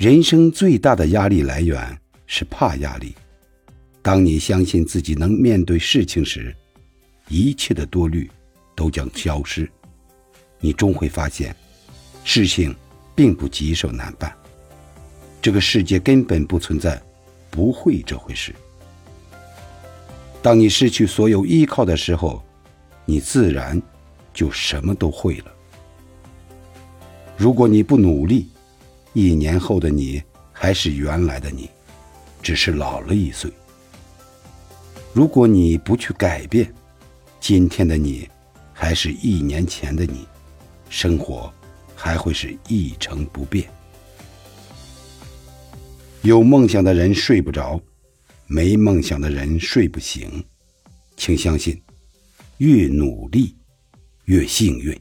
人生最大的压力来源是怕压力。当你相信自己能面对事情时，一切的多虑都将消失。你终会发现，事情并不棘手难办。这个世界根本不存在不会这回事。当你失去所有依靠的时候，你自然就什么都会了。如果你不努力，一年后的你还是原来的你，只是老了一岁。如果你不去改变，今天的你还是一年前的你，生活还会是一成不变。有梦想的人睡不着，没梦想的人睡不醒。请相信，越努力越幸运。